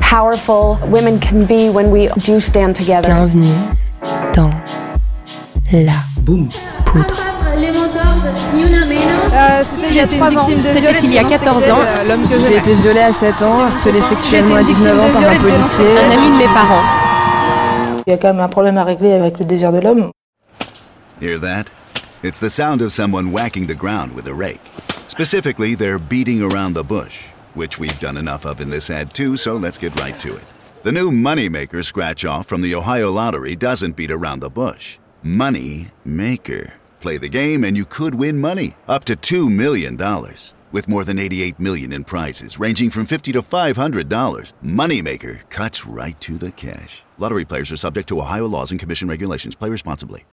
powerful women can be when we do stand together. Bienvenue dans la poudre. C'était il y a 3 ans. C'était il y a 14 ans. Que J'ai été violée à 7 ans, harcelée sexuellement à J'étais une 19 ans par un policier. Un ami de mes parents. Il y a quand même un problème à régler avec le désir de l'homme. Hear that? It's the sound of someone whacking the ground with a rake. Specifically, they're beating around the bush, which we've done enough of in this ad too, so let's get right to it. The new Moneymaker scratch off from the Ohio Lottery doesn't beat around the bush. Money Maker. Play the game and you could win money, up to $2 million. With more than 88 million in prizes ranging from 50 to $500, Moneymaker cuts right to the cash. Lottery players are subject to Ohio laws and commission regulations. Play responsibly.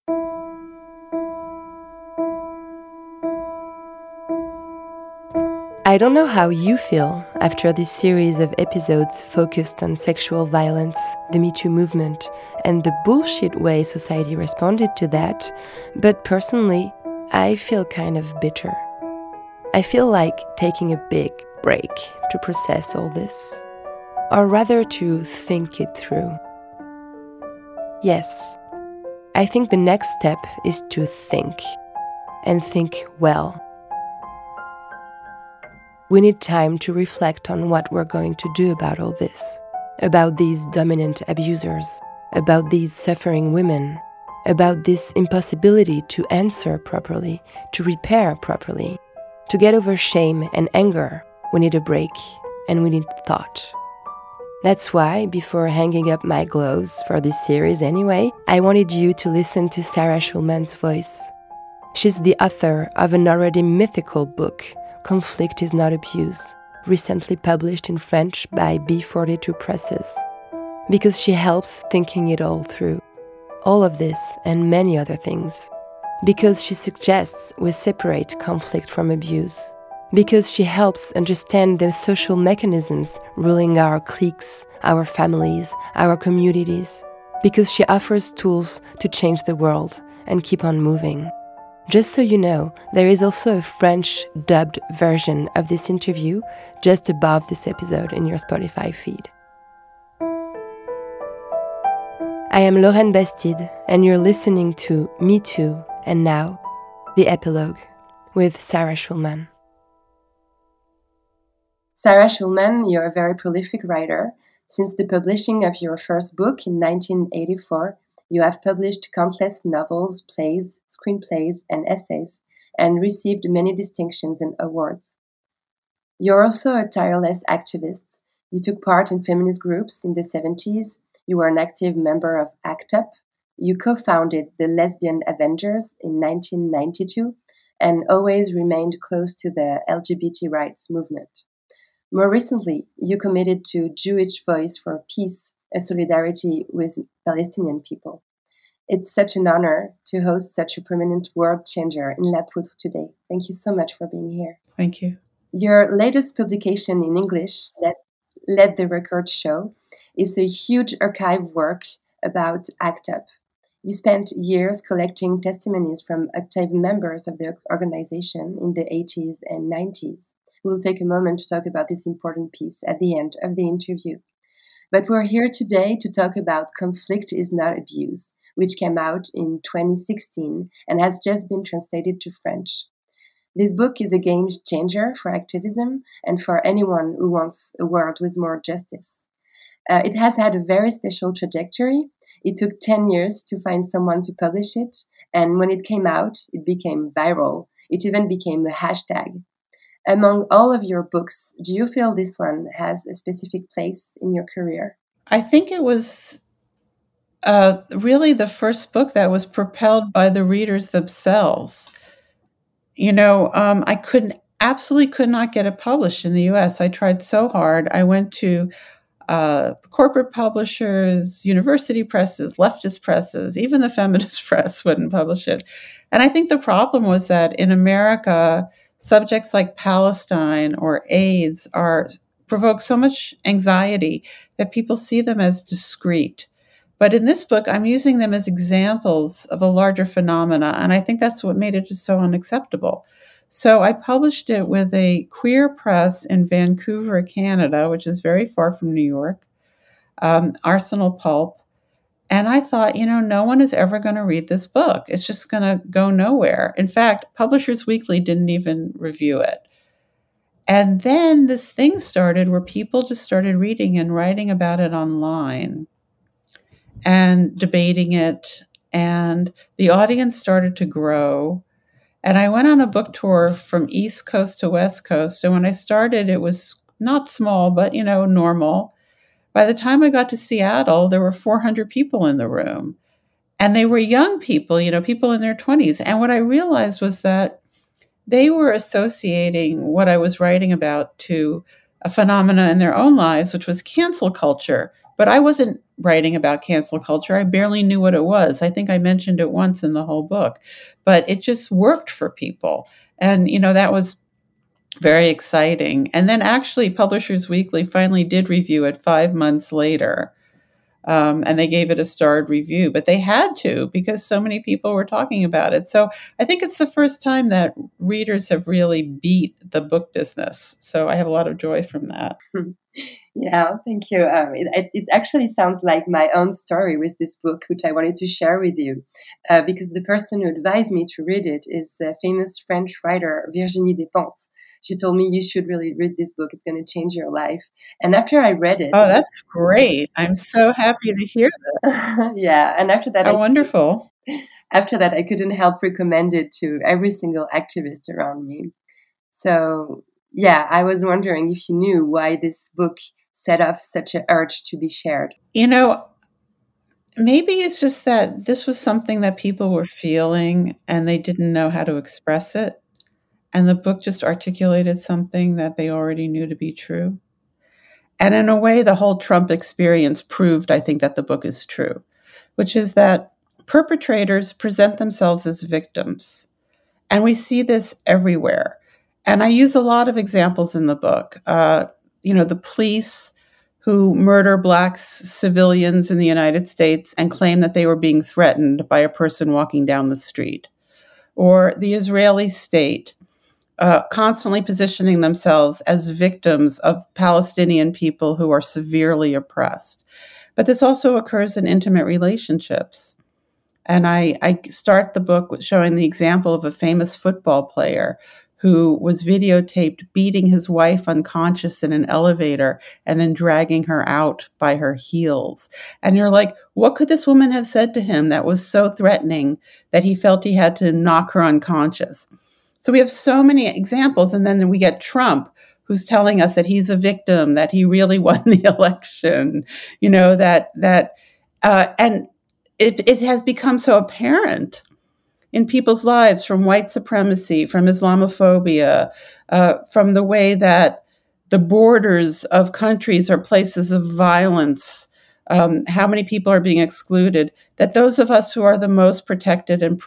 I don't know how you feel after this series of episodes focused on sexual violence, the Me Too movement, and the bullshit way society responded to that, but personally, I feel kind of bitter. I feel like taking a big break to process all this, or rather to think it through. Yes, I think the next step is to think, and think well. We need time to reflect on what we're going to do about all this, about these dominant abusers, about these suffering women, about this impossibility to answer properly, to repair properly. To get over shame and anger, we need a break and we need thought. That's why, before hanging up my gloves for this series anyway, I wanted you to listen to Sarah Schulman's voice. She's the author of an already mythical book, Conflict is Not Abuse, recently published in French by B42 Presses. Because she helps thinking it all through. All of this and many other things. Because she suggests we separate conflict from abuse. Because she helps understand the social mechanisms ruling our cliques, our families, our communities. Because she offers tools to change the world and keep on moving. Just so you know, there is also a French dubbed version of this interview just above this episode in your Spotify feed. I am Lauren Bastide, and you're listening to Me Too, and now, the epilogue with Sarah Schulman. Sarah Schulman, you're a very prolific writer. Since the publishing of your first book in 1984, you have published countless novels, plays, screenplays, and essays, and received many distinctions and awards. You're also a tireless activist. You took part in feminist groups in the 70s. You were an active member of ACT UP. You co founded the Lesbian Avengers in 1992 and always remained close to the LGBT rights movement. More recently, you committed to Jewish Voice for Peace, a solidarity with Palestinian people. It's such an honor to host such a prominent world changer in La Poudre today. Thank you so much for being here. Thank you. Your latest publication in English, that Let the Record Show, is a huge archive work about ACT UP. You spent years collecting testimonies from active members of the organization in the 80s and 90s. We'll take a moment to talk about this important piece at the end of the interview. But we're here today to talk about Conflict is Not Abuse, which came out in 2016 and has just been translated to French. This book is a game changer for activism and for anyone who wants a world with more justice. Uh, it has had a very special trajectory. It took 10 years to find someone to publish it, and when it came out, it became viral. It even became a hashtag. Among all of your books, do you feel this one has a specific place in your career? I think it was uh, really the first book that was propelled by the readers themselves. You know, um, I couldn't absolutely could not get it published in the U.S. I tried so hard. I went to uh, corporate publishers, university presses, leftist presses, even the feminist press wouldn't publish it. And I think the problem was that in America, subjects like Palestine or AIDS are provoke so much anxiety that people see them as discrete. But in this book, I'm using them as examples of a larger phenomena, and I think that's what made it just so unacceptable. So I published it with a queer press in Vancouver, Canada, which is very far from New York, um, Arsenal Pulp. And I thought, you know, no one is ever going to read this book. It's just going to go nowhere. In fact, Publishers Weekly didn't even review it. And then this thing started where people just started reading and writing about it online and debating it. And the audience started to grow. And I went on a book tour from East Coast to West Coast. And when I started, it was not small, but, you know, normal. By the time I got to Seattle, there were 400 people in the room. And they were young people, you know, people in their 20s. And what I realized was that they were associating what I was writing about to a phenomena in their own lives, which was cancel culture. But I wasn't writing about cancel culture. I barely knew what it was. I think I mentioned it once in the whole book, but it just worked for people. And, you know, that was very exciting. And then actually, Publishers Weekly finally did review it five months later. Um, and they gave it a starred review, but they had to because so many people were talking about it. So I think it's the first time that readers have really beat the book business. So I have a lot of joy from that. Yeah, thank you. Um, it, it, actually sounds like my own story with this book, which I wanted to share with you, uh, because the person who advised me to read it is a famous French writer, Virginie Despentes. She told me you should really read this book; it's going to change your life. And after I read it, oh, that's great! I'm so happy to hear that. yeah, and after that, oh, I, wonderful. After that, I couldn't help recommend it to every single activist around me. So yeah, I was wondering if you knew why this book set off such an urge to be shared. You know, maybe it's just that this was something that people were feeling and they didn't know how to express it. And the book just articulated something that they already knew to be true. And in a way, the whole Trump experience proved, I think, that the book is true, which is that perpetrators present themselves as victims. And we see this everywhere. And I use a lot of examples in the book. Uh, you know, the police who murder black civilians in the United States and claim that they were being threatened by a person walking down the street, or the Israeli state uh, constantly positioning themselves as victims of Palestinian people who are severely oppressed. But this also occurs in intimate relationships. And I, I start the book with showing the example of a famous football player who was videotaped beating his wife unconscious in an elevator and then dragging her out by her heels. And you're like, what could this woman have said to him that was so threatening that he felt he had to knock her unconscious? So we have so many examples. And then we get Trump, who's telling us that he's a victim, that he really won the election, you know, that, that, uh, and it, it has become so apparent in people's lives from white supremacy, from Islamophobia, uh, from the way that the borders of countries are places of violence, um, how many people are being excluded, that those of us who are the most protected and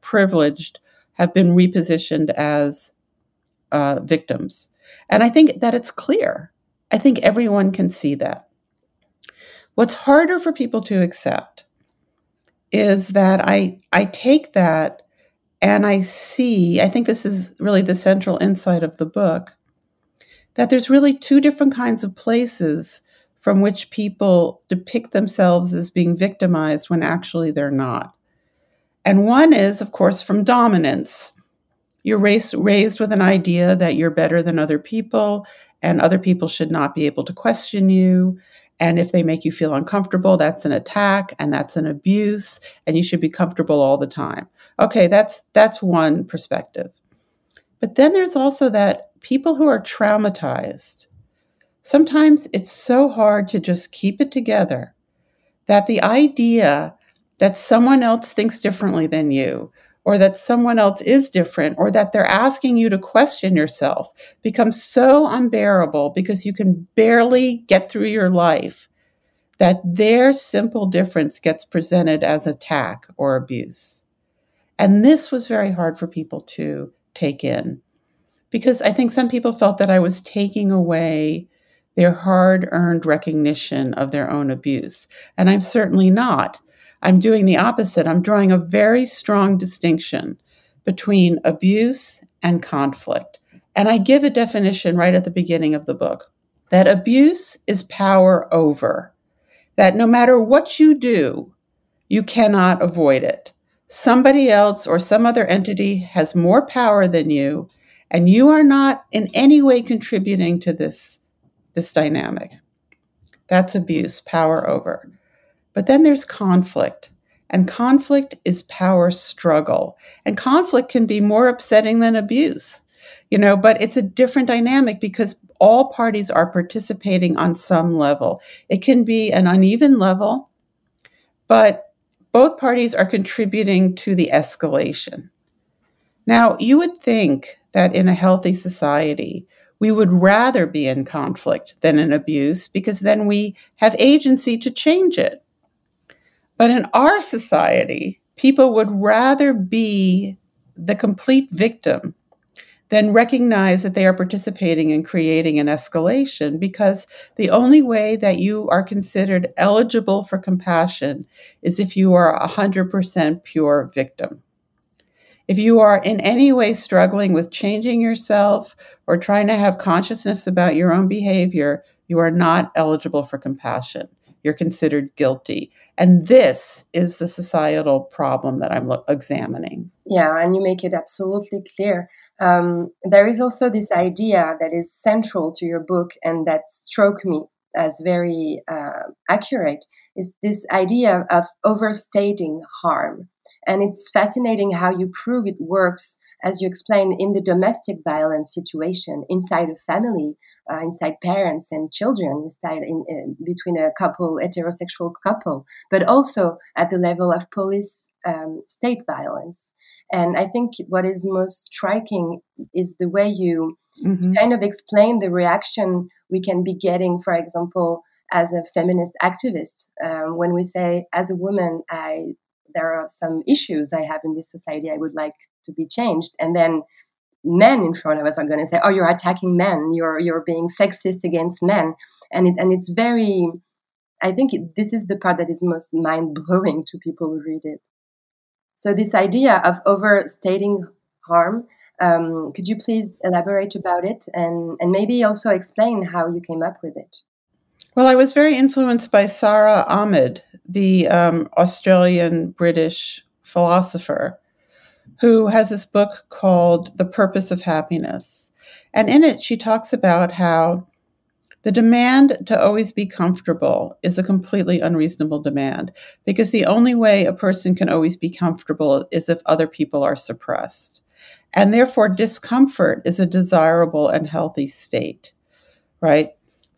privileged have been repositioned as uh, victims. And I think that it's clear. I think everyone can see that. What's harder for people to accept is that I I take that and I see, I think this is really the central insight of the book, that there's really two different kinds of places from which people depict themselves as being victimized when actually they're not. And one is, of course, from dominance. You're raised, raised with an idea that you're better than other people, and other people should not be able to question you, and if they make you feel uncomfortable, that's an attack and that's an abuse, and you should be comfortable all the time. Okay, that's that's one perspective. But then there's also that people who are traumatized. Sometimes it's so hard to just keep it together that the idea that someone else thinks differently than you, or that someone else is different or that they're asking you to question yourself becomes so unbearable because you can barely get through your life that their simple difference gets presented as attack or abuse. And this was very hard for people to take in because I think some people felt that I was taking away their hard earned recognition of their own abuse. And I'm certainly not. I'm doing the opposite. I'm drawing a very strong distinction between abuse and conflict. And I give a definition right at the beginning of the book that abuse is power over, that no matter what you do, you cannot avoid it. Somebody else or some other entity has more power than you, and you are not in any way contributing to this, this dynamic. That's abuse, power over. But then there's conflict. And conflict is power struggle. And conflict can be more upsetting than abuse, you know, but it's a different dynamic because all parties are participating on some level. It can be an uneven level, but both parties are contributing to the escalation. Now, you would think that in a healthy society, we would rather be in conflict than in abuse because then we have agency to change it. But in our society, people would rather be the complete victim than recognize that they are participating in creating an escalation because the only way that you are considered eligible for compassion is if you are a 100% pure victim. If you are in any way struggling with changing yourself or trying to have consciousness about your own behavior, you are not eligible for compassion you're considered guilty. And this is the societal problem that I'm lo- examining. Yeah, and you make it absolutely clear. Um, there is also this idea that is central to your book and that struck me as very uh, accurate is this idea of overstating harm. And it's fascinating how you prove it works, as you explain, in the domestic violence situation inside a family, uh, inside parents and children, inside in, in, between a couple, heterosexual couple, but also at the level of police um, state violence. And I think what is most striking is the way you mm-hmm. kind of explain the reaction we can be getting, for example, as a feminist activist, um, when we say, as a woman, I there are some issues I have in this society I would like to be changed. And then men in front of us are going to say, "Oh, you're attacking men. You're you're being sexist against men." And it and it's very. I think it, this is the part that is most mind blowing to people who read it. So this idea of overstating harm. Um, could you please elaborate about it and, and maybe also explain how you came up with it? Well, I was very influenced by Sara Ahmed, the um, Australian British philosopher, who has this book called The Promise of Happiness. And in it, she talks about how the demand to always be comfortable is a completely unreasonable demand because the only way a person can always be comfortable is if other people are suppressed. And therefore, discomfort is a desirable and healthy state, right?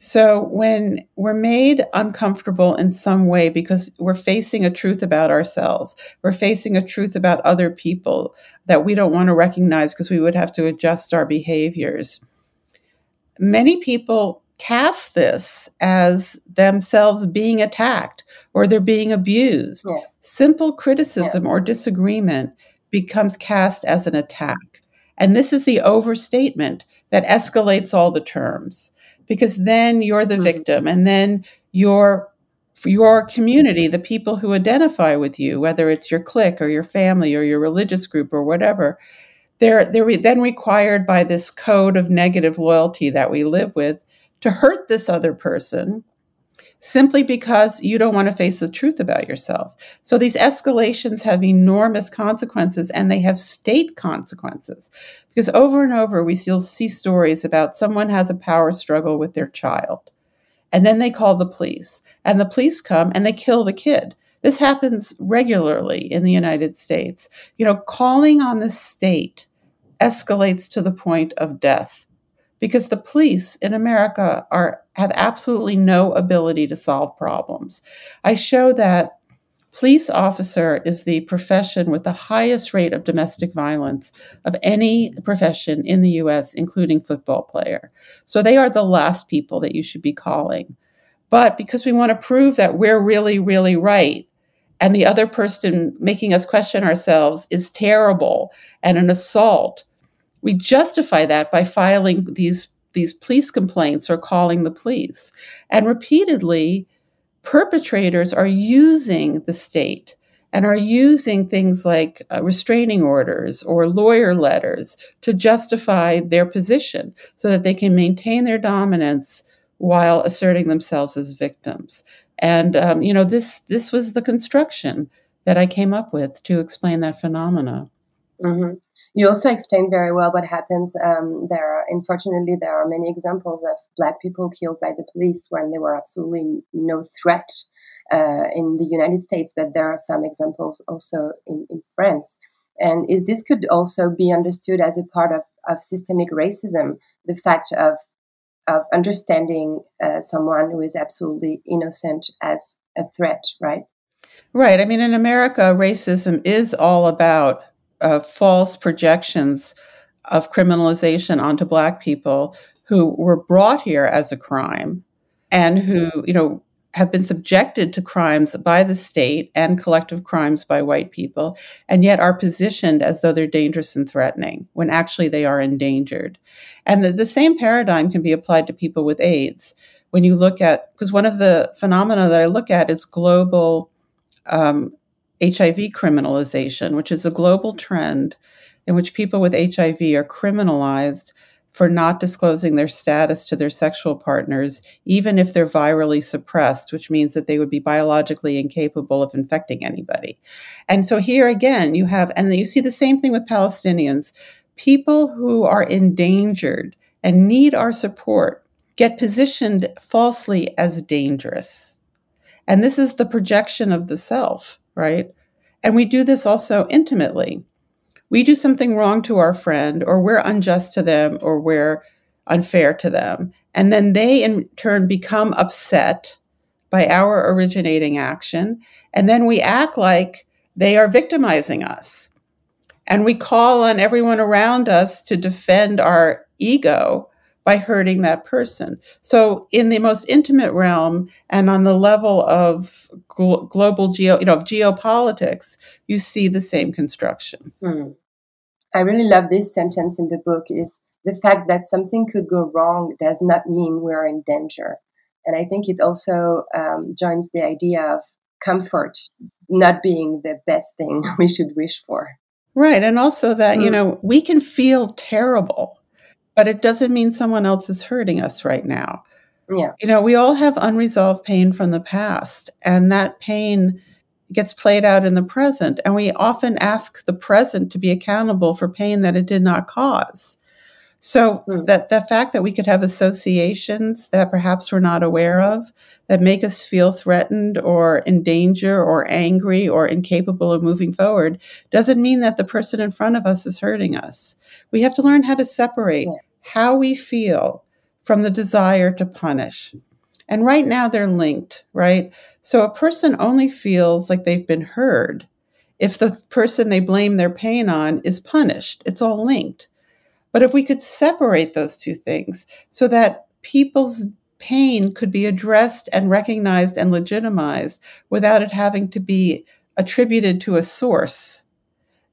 So when we're made uncomfortable in some way because we're facing a truth about ourselves, we're facing a truth about other people that we don't want to recognize because we would have to adjust our behaviors. Many people cast this as themselves being attacked or they're being abused. Yeah. Simple criticism yeah. or disagreement becomes cast as an attack. And this is the overstatement that escalates all the terms because then you're the mm-hmm. victim and then your your community, the people who identify with you, whether it's your clique or your family or your religious group or whatever, they're they're then required by this code of negative loyalty that we live with to hurt this other person simply because you don't want to face the truth about yourself. So these escalations have enormous consequences and they have state consequences. Because over and over, we still see stories about someone has a power struggle with their child. And then they call the police, and the police come and they kill the kid. This happens regularly in the United States. You know, calling on the state escalates to the point of death because the police in America are have absolutely no ability to solve problems. I show that police officer is the profession with the highest rate of domestic violence of any profession in the US, including football player. So they are the last people that you should be calling. But because we want to prove that we're really, really right, and the other person making us question ourselves is terrible and an assault, we justify that by filing these, these police complaints or calling the police. And repeatedly, perpetrators are using the state and are using things like uh, restraining orders or lawyer letters to justify their position so that they can maintain their dominance while asserting themselves as victims. And um, you know, this this was the construction that I came up with to explain that phenomena. Mm-hmm. You also explain very well what happens. Um, there, are, unfortunately, there are many examples of black people killed by the police when there were absolutely no threat uh, in the United States. But there are some examples also in, in France. And is this could also be understood as a part of, of systemic racism, the fact of of understanding uh, someone who is absolutely innocent as a threat, right? Right. I mean, in America, racism is all about uh, false projections of criminalization onto Black people who were brought here as a crime and who, you know, have been subjected to crimes by the state and collective crimes by white people, and yet are positioned as though they're dangerous and threatening when actually they are endangered. And the, the same paradigm can be applied to people with AIDS. When you look at, because one of the phenomena that I look at is global um, HIV criminalization, which is a global trend in which people with HIV are criminalized for not disclosing their status to their sexual partners, even if they're virally suppressed, which means that they would be biologically incapable of infecting anybody. And so here again, you have, and you see the same thing with Palestinians. People who are endangered and need our support get positioned falsely as dangerous. And this is the projection of the self right? And we do this also intimately. We do something wrong to our friend, or we're unjust to them, or we're unfair to them. And then they, in turn, become upset by our originating action. And then we act like they are victimizing us. And we call on everyone around us to defend our ego by hurting that person. So, in the most intimate realm and on the level of gl- global geo, you know, geopolitics, you see the same construction. Hmm. I really love this sentence in the book is the fact that something could go wrong does not mean we're in danger. And I think it also um, joins the idea of comfort not being the best thing we should wish for. Right. And also that, mm. you hmm. know, we can feel terrible but it doesn't mean someone else is hurting us right now. Yeah. You know, we all have unresolved pain from the past, and that pain gets played out in the present. And we often ask the present to be accountable for pain that it did not cause. So mm. that the fact that we could have associations that perhaps we're not aware of that make us feel threatened or in danger or angry or incapable of moving forward doesn't mean that the person in front of us is hurting us. We have to learn how to separate yeah. how we feel from the desire to punish. And right now they're linked, right? So a person only feels like they've been heard if the person they blame their pain on is punished. It's all linked. But if we could separate those two things so that people's pain could be addressed and recognized and legitimized without it having to be attributed to a source,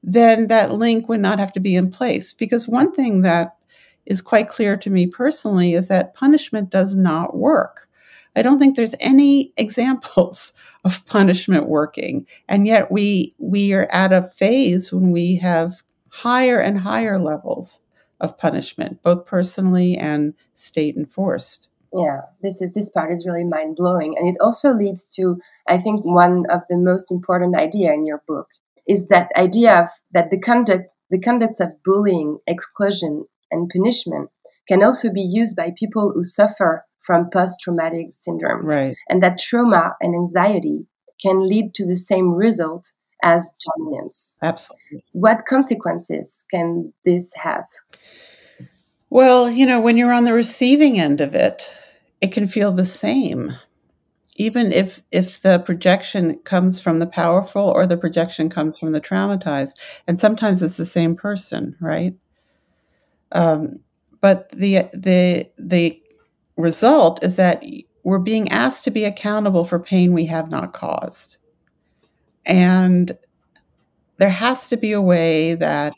then that link would not have to be in place. Because one thing that is quite clear to me personally is that punishment does not work. I don't think there's any examples of punishment working. And yet we we are at a phase when we have higher and higher levels of punishment, both personally and state enforced. Yeah, this is this part is really mind blowing, and it also leads to I think one of the most important idea in your book is that idea of that the conduct the conducts of bullying, exclusion, and punishment can also be used by people who suffer from post traumatic syndrome, right? And that trauma and anxiety can lead to the same result as dominance. Absolutely. What consequences can this have? Well, you know, when you're on the receiving end of it, it can feel the same. even if if the projection comes from the powerful or the projection comes from the traumatized and sometimes it's the same person right um, but the the the result is that we're being asked to be accountable for pain we have not caused and there has to be a way that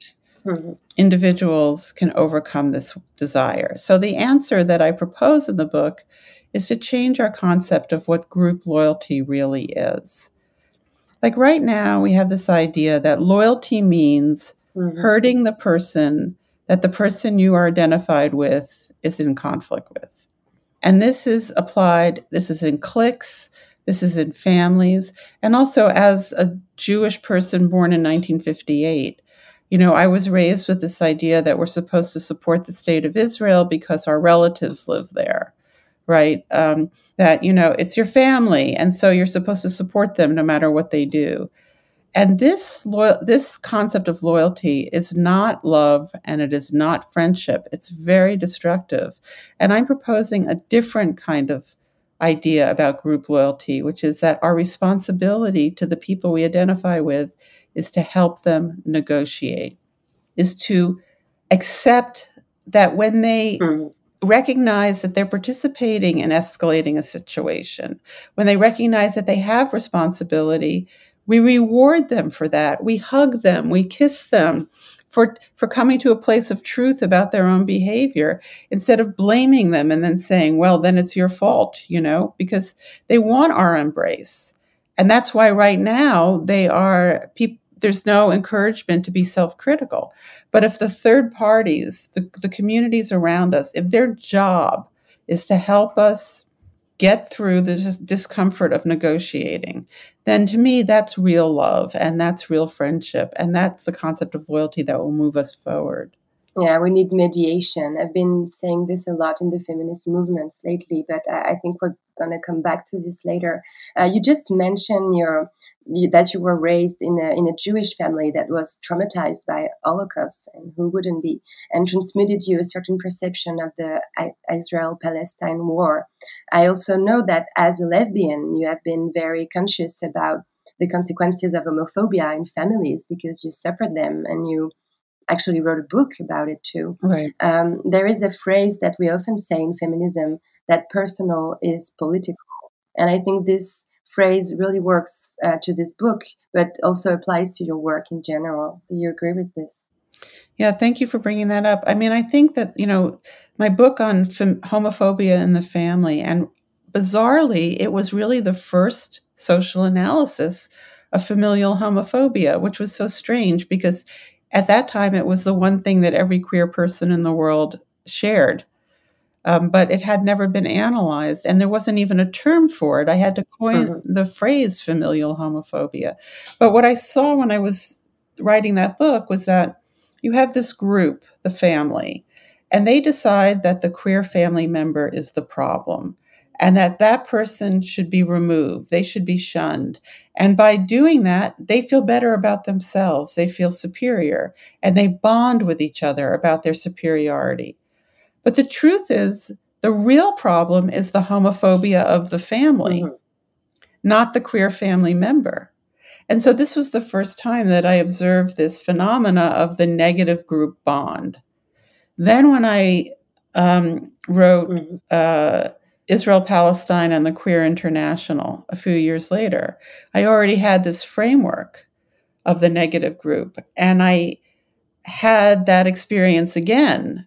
mm-hmm. individuals can overcome this desire so the answer that i propose in the book is to change our concept of what group loyalty really is. Like right now, we have this idea that loyalty means mm-hmm. hurting the person that the person you are identified with is in conflict with. And this is applied, this is in cliques, this is in families, and also as a Jewish person born in 1958. You know, I was raised with this idea that we're supposed to support the state of Israel because our relatives live there right? Um, that, you know, it's your family. And so you're supposed to support them no matter what they do. And this loyal, this concept of loyalty is not love and it is not friendship. It's very destructive. And I'm proposing a different kind of idea about group loyalty, which is that our responsibility to the people we identify with is to help them negotiate, is to accept that when they mm recognize that they're participating in escalating a situation, when they recognize that they have responsibility, we reward them for that. We hug them, we kiss them for, for coming to a place of truth about their own behavior instead of blaming them and then saying, well, then it's your fault, you know, because they want our embrace. And that's why right now they are people there's no encouragement to be self-critical. But if the third parties, the, the communities around us, if their job is to help us get through the dis- discomfort of negotiating, then to me, that's real love and that's real friendship. And that's the concept of loyalty that will move us forward. Yeah, we need mediation. I've been saying this a lot in the feminist movements lately, but I, think we're going to come back to this later. Uh, you just mentioned your you, that you were raised in a in a Jewish family that was traumatized by Holocaust, and who wouldn't be, and transmitted you a certain perception of the Israel-Palestine war. I also know that as a lesbian, you have been very conscious about the consequences of homophobia in families because you suffered them and you actually wrote a book about it too. Right. Um, there is a phrase that we often say in feminism that personal is political. And I think this phrase really works uh, to this book, but also applies to your work in general. Do you agree with this? Yeah, thank you for bringing that up. I mean, I think that, you know, my book on fem- homophobia in the family, and bizarrely, it was really the first social analysis of familial homophobia, which was so strange because at that time, it was the one thing that every queer person in the world shared. Um, but it had never been analyzed, and there wasn't even a term for it. I had to coin mm-hmm. the phrase familial homophobia. But what I saw when I was writing that book was that you have this group, the family, and they decide that the queer family member is the problem and that that person should be removed. They should be shunned. And by doing that they feel better about themselves. They feel superior and they bond with each other about their superiority. But the truth is the real problem is the homophobia of the family mm-hmm. not the queer family member. And so this was the first time that i observed this phenomena of the negative group bond. Then when i um, wrote mm-hmm. uh, Israel Palestine and the Queer International a few years later, I already had this framework of the negative group. And I had that experience again.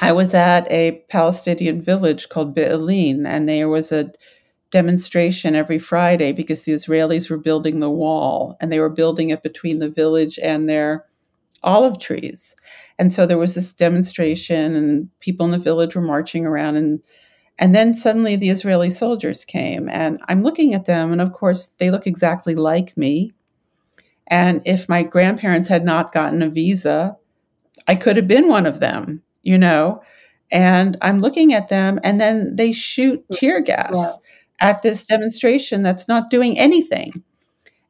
I was at a Palestinian village called Bil'in, and there was a demonstration every Friday because the Israelis were building the wall, and they were building it between the village and their olive trees. And so there was this demonstration, and people in the village were marching around and and then suddenly the Israeli soldiers came, and I'm looking at them, and of course, they look exactly like me. And if my grandparents had not gotten a visa, I could have been one of them, you know? And I'm looking at them, and then they shoot mm, tear gas yeah. at this demonstration that's not doing anything.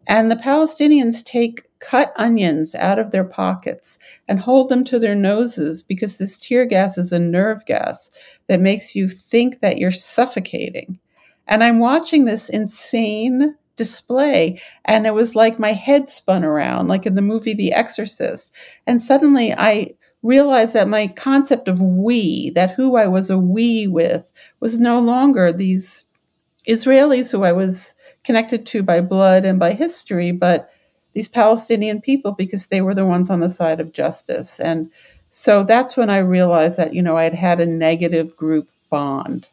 And the Palestinians take cut onions out of their pockets and hold them to their noses because this tear gas is a nerve gas that makes you think that you're suffocating. And I'm watching this insane display and it was like my head spun around like in the movie The Exorcist. And suddenly I realized that my concept of we, that who I was a we with, was no longer these Israelis who I was connected to by blood and by history, but these Palestinian people because they were the ones on the side of justice. And so that's when I realized that, you know, I had had a negative group bond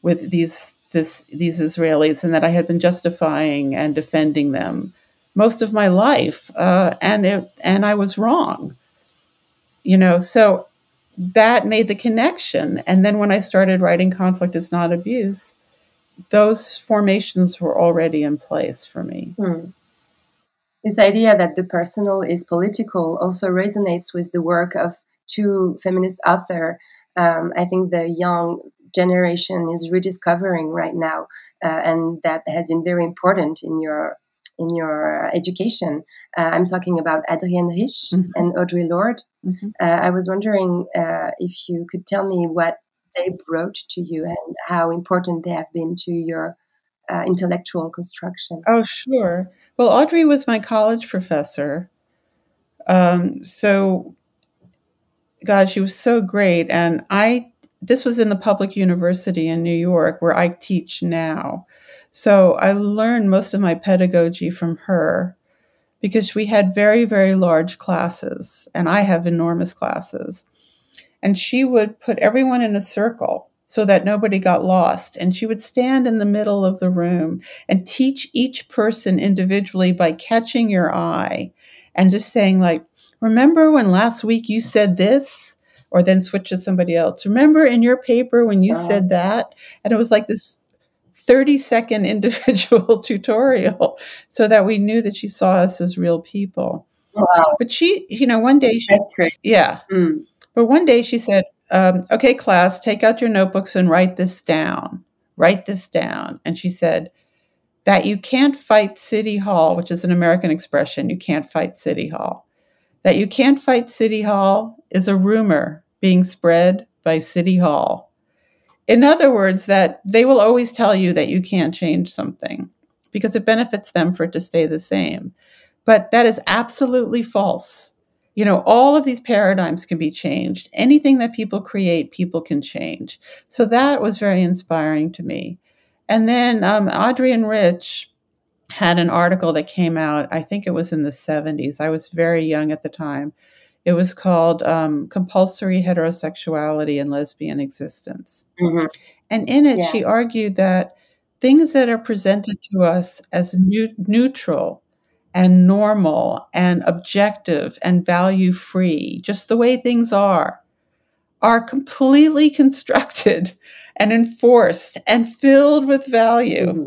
with these this, these Israelis and that I had been justifying and defending them most of my life. Uh, and, it, and I was wrong. You know, so that made the connection. And then when I started writing Conflict is Not Abuse, those formations were already in place for me. Hmm. This idea that the personal is political also resonates with the work of two feminist authors. Um, I think the young generation is rediscovering right now, uh, and that has been very important in your in your education. Uh, I'm talking about Adrienne Rich mm-hmm. and Audre Lorde. Mm-hmm. Uh, I was wondering uh, if you could tell me what they brought to you and how important they have been to your uh, intellectual construction. Oh, sure. Well, Audre was my college professor. Um, so, God, she was so great. And I, this was in the public university in New York where I teach now. So I learned most of my pedagogy from her because we had very, very large classes, and I have enormous classes and she would put everyone in a circle so that nobody got lost. And she would stand in the middle of the room and teach each person individually by catching your eye and just saying, like, remember when last week you said this? Or then switch to somebody else. Remember in your paper when you said that? And it was like this 30 second individual tutorial so that we knew that she saw us as real people. Wow. But she, you know, one day she. Yeah. Mm. But one day she said, um, Okay, class, take out your notebooks and write this down. Write this down. And she said, That you can't fight City Hall, which is an American expression, you can't fight City Hall. That you can't fight City Hall is a rumor being spread by City Hall. In other words, that they will always tell you that you can't change something because it benefits them for it to stay the same. But that is absolutely false you know, all of these paradigms can be changed. Anything that people create, people can change. So that was very inspiring to me. And then um, Adrienne Rich had an article that came out, I think it was in the 70s. I was very young at the time. It was called um, Compulsory Heterosexuality and Lesbian Existence. Mm-hmm. And in it, yeah. she argued that things that are presented to us as new- neutral and normal and objective and value free, just the way things are, are completely constructed and enforced and filled with value. Mm-hmm.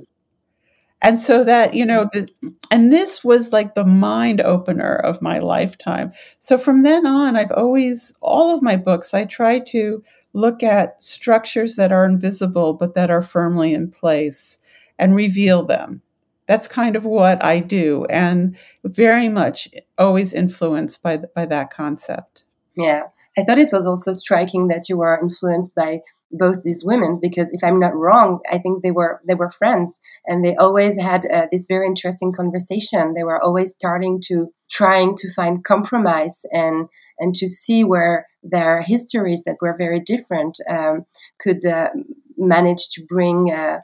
And so that, you know, the, and this was like the mind opener of my lifetime. So from then on, I've always, all of my books, I try to look at structures that are invisible, but that are firmly in place and reveal them that's kind of what I do, and very much always influenced by by that concept. Yeah, I thought it was also striking that you were influenced by both these women because if i'm not wrong i think they were they were friends and they always had uh, this very interesting conversation they were always starting to trying to find compromise and and to see where their histories that were very different um, could uh, manage to bring uh,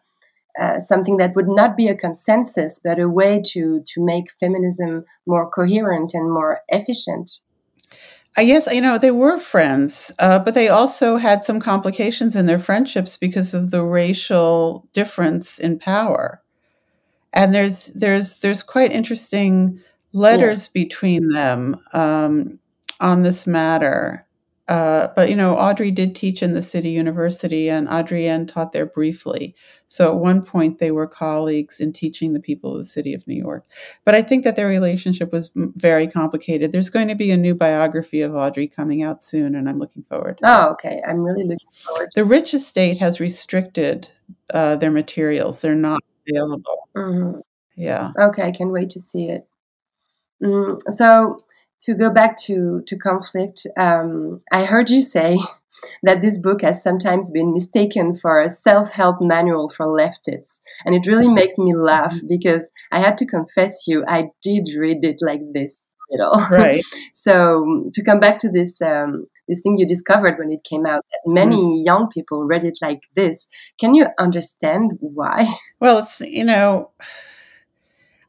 uh, something that would not be a consensus, but a way to to make feminism more coherent and more efficient. I guess you know they were friends, uh, but they also had some complications in their friendships because of the racial difference in power. And there's there's there's quite interesting letters yeah. between them um, on this matter. Uh, but you know, Audre did teach in the city university, and Adrienne taught there briefly. So at one point, they were colleagues in teaching the people of the city of New York. But I think that their relationship was very complicated. There's going to be a new biography of Audre coming out soon, and I'm looking forward. oh, okay. I'm really looking forward. the Rich Estate has restricted uh, their materials; they're not available. Mm-hmm. Yeah. Okay, I can wait to see it. Mm, so to go back to to conflict, um, I heard you say that this book has sometimes been mistaken for a self-help manual for leftists, and it really made me laugh mm-hmm. because I had to confess you, I did read it like this. You know? Right. so to come back to this um, this thing you discovered when it came out that many mm. young people read it like this. Can you understand why? Well, it's you know,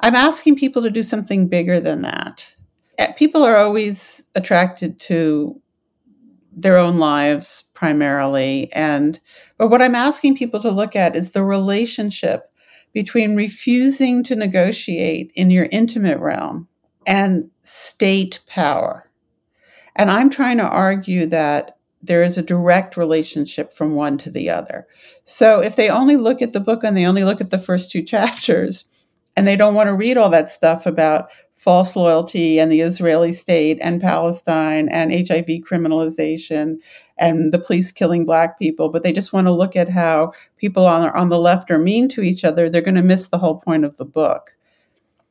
I'm asking people to do something bigger than that. Eh, people are always attracted to their own lives primarily and but what I'm asking people to look at is the relationship between refusing to negotiate in your intimate realm and state power. And I'm trying to argue that there is a direct relationship from one to the other. So if they only look at the book and they only look at the first two chapters, and they don't want to read all that stuff about false loyalty and the Israeli state and Palestine and HIV criminalization and the police killing black people, but they just want to look at how people on, on the left are mean to each other, they're going to miss the whole point of the book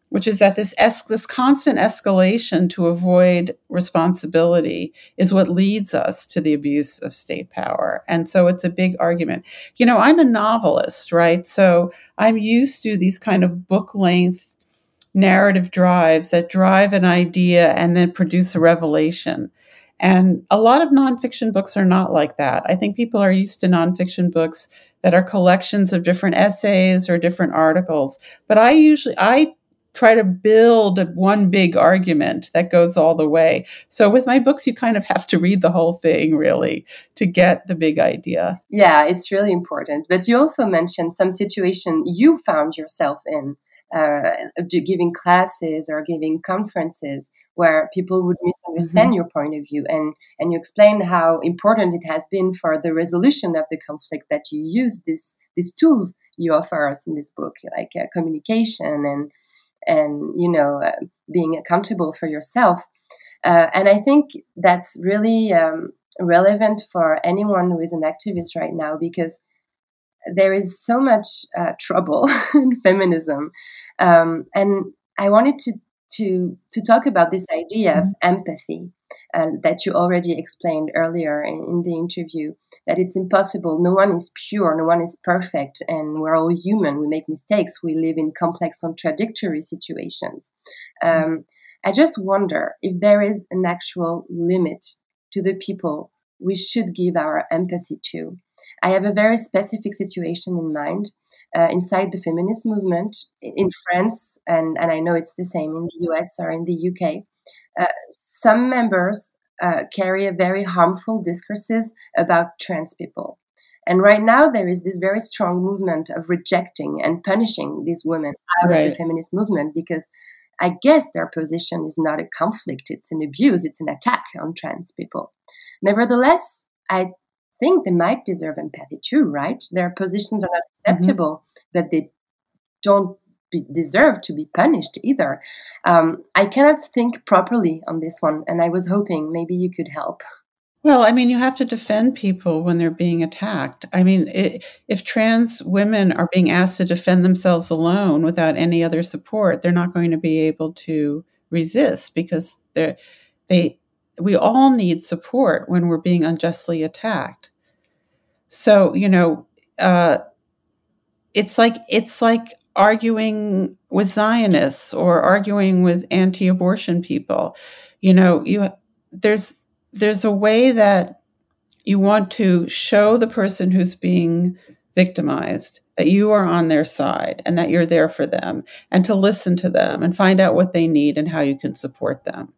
which is that this es- this constant escalation to avoid responsibility is what leads us to the abuse of state power. And so it's a big argument. You know, I'm a novelist, right? So I'm used to these kind of book length narrative drives that drive an idea and then produce a revelation. And a lot of nonfiction books are not like that. I think people are used to nonfiction books that are collections of different essays or different articles. But I usually I try to build one big argument that goes all the way. So with my books, you kind of have to read the whole thing really to get the big idea. Yeah, it's really important. But you also mentioned some situation you found yourself in. Uh, giving classes or giving conferences where people would misunderstand mm-hmm. your point of view and and you explain how important it has been for the resolution of the conflict that you use this these tools you offer us in this book like uh, communication and and you know uh, being accountable for yourself. Uh, and i think that's really um, relevant for anyone who is an activist right now because there is so much uh, trouble in feminism. Um, and i wanted to to to talk about this idea of mm-hmm. empathy uh, that you already explained earlier in, in, the interview that it's impossible. No one is pure no one is perfect and we're all human. We make mistakes. We live in complex contradictory situations. Um, i just wonder if there is an actual limit to the people we should give our empathy to. I have a very specific situation in mind uh, inside the feminist movement in France, and, and I know it's the same in the US or in the UK. Uh, some members uh, carry a very harmful discourses about trans people. And right now, there is this very strong movement of rejecting and punishing these women out right. of the feminist movement because I guess their position is not a conflict, it's an abuse, it's an attack on trans people. Nevertheless, I think they might deserve empathy too, right? Their positions are not mm-hmm. acceptable, mm-hmm. but they don't be, deserve to be punished either. Um, I cannot think properly on this one, and I was hoping maybe you could help. Well, I mean, you have to defend people when they're being attacked. I mean, it, if trans women are being asked to defend themselves alone without any other support, they're not going to be able to resist because they're, they we all need support when we're being unjustly attacked. So, you know, uh, it's like it's like arguing with Zionists or arguing with anti-abortion people. You know, you there's there's a way that you want to show the person who's being victimized that you are on their side and that you're there for them and to listen to them and find out what they need and how you can support them.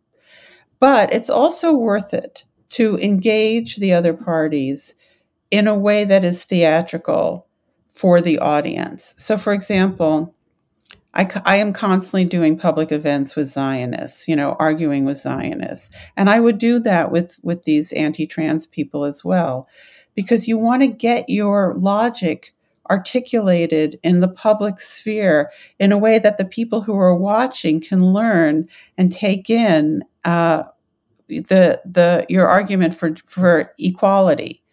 But it's also worth it to engage the other parties in a way that is theatrical for the audience. So, for example, I, I, am constantly doing public events with Zionists, you know, arguing with Zionists. And I would do that with, with these anti trans people as well, because you want to get your logic articulated in the public sphere in a way that the people who are watching can learn and take in uh, the the your argument for for equality.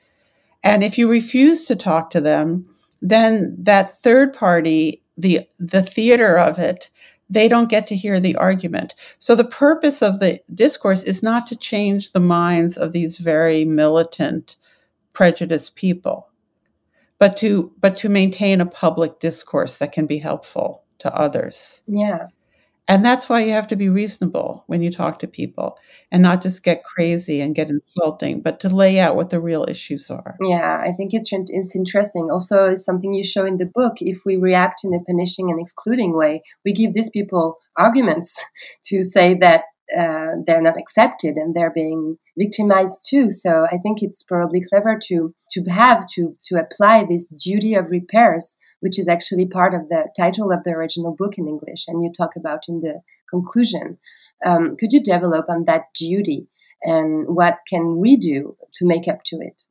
And if you refuse to talk to them, then that third party, the the theater of it, they don't get to hear the argument. So the purpose of the discourse is not to change the minds of these very militant prejudiced people, but to but to maintain a public discourse that can be helpful to others. Yeah. And that's why you have to be reasonable when you talk to people and not just get crazy and get insulting, but to lay out what the real issues are. Yeah, I think it's it's interesting. Also, it's something you show in the book. If we react in a punishing and excluding way, we give these people arguments to say that uh, they're not accepted and they're being victimized too. So I think it's probably clever to to have to to apply this duty of repairs which is actually part of the title of the original book in English, and you talk about in the conclusion. Um, could you develop on that duty and what can we do to make up to it?